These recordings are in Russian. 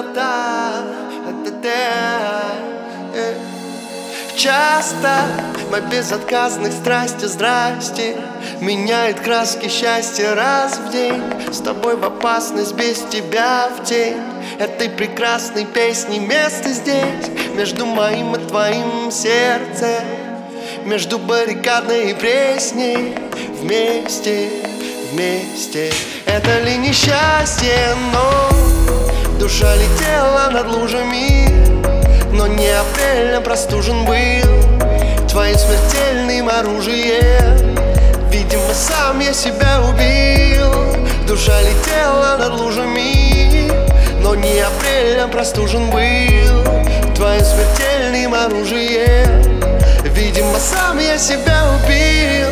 темнота Часто мой безотказных страсти, здрасте Меняет краски счастья раз в день. С тобой в опасность, без тебя в тень. Этой прекрасной песни место здесь Между моим и твоим сердцем. Между баррикадной и пресней Вместе, вместе. Это ли несчастье, но Душа летела над лужами но не апрельно простужен был. Твоим смертельным оружием Видимо, сам я себя убил. Душа летела над лужами Но не апрельно простужен был. Твоим смертельным оружием Видимо, сам я себя убил.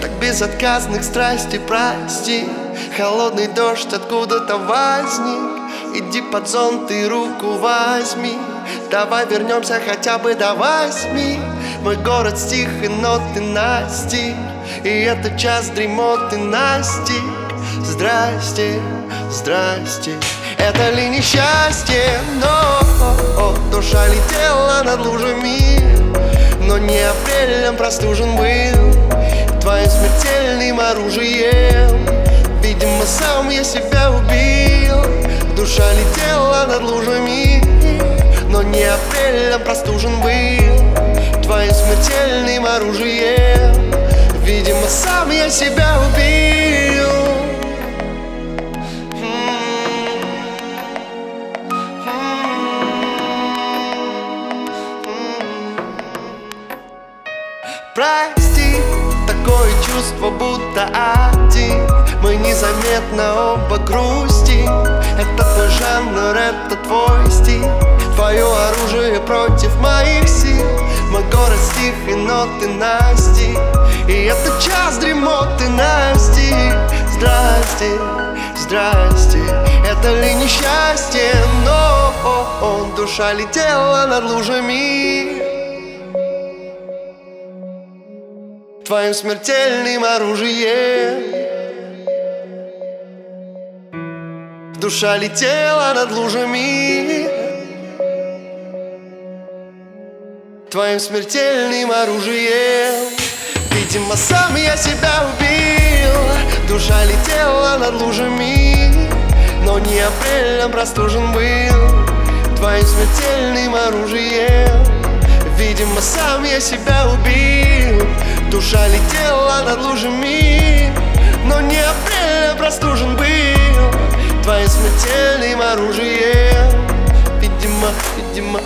Так безотказных страсти прости Холодный дождь откуда-то возник Иди под зонт и руку возьми. Давай вернемся хотя бы до восьми. Мой город стих и ноты настиг И это час дремоты настиг. Здрасте, здрасте. Это ли несчастье, но Душа летела над лужами. Но не апрелем простужен был Твоим смертельным оружием. Видимо, сам я себя убил Душа летела над лужами но не апрелем простужен был Твоим смертельным оружием. Видимо, сам я себя убил. Прости, такое чувство будто один. Мы незаметно оба грустим стих и ноты Насти. И это час дремоты Насти. Здрасте, здрасте. Это ли несчастье, но о, Душа летела над лужами. Твоим смертельным оружием Душа летела над лужами Твоим смертельным оружием. Видимо, сам я себя убил. Душа летела над лужами Но не апрелем простужен был. Твоим смертельным оружием. Видимо, сам я себя убил. Душа летела над лужами Но не апрелем простужен был. Твоим смертельным оружием. Видимо, видимо,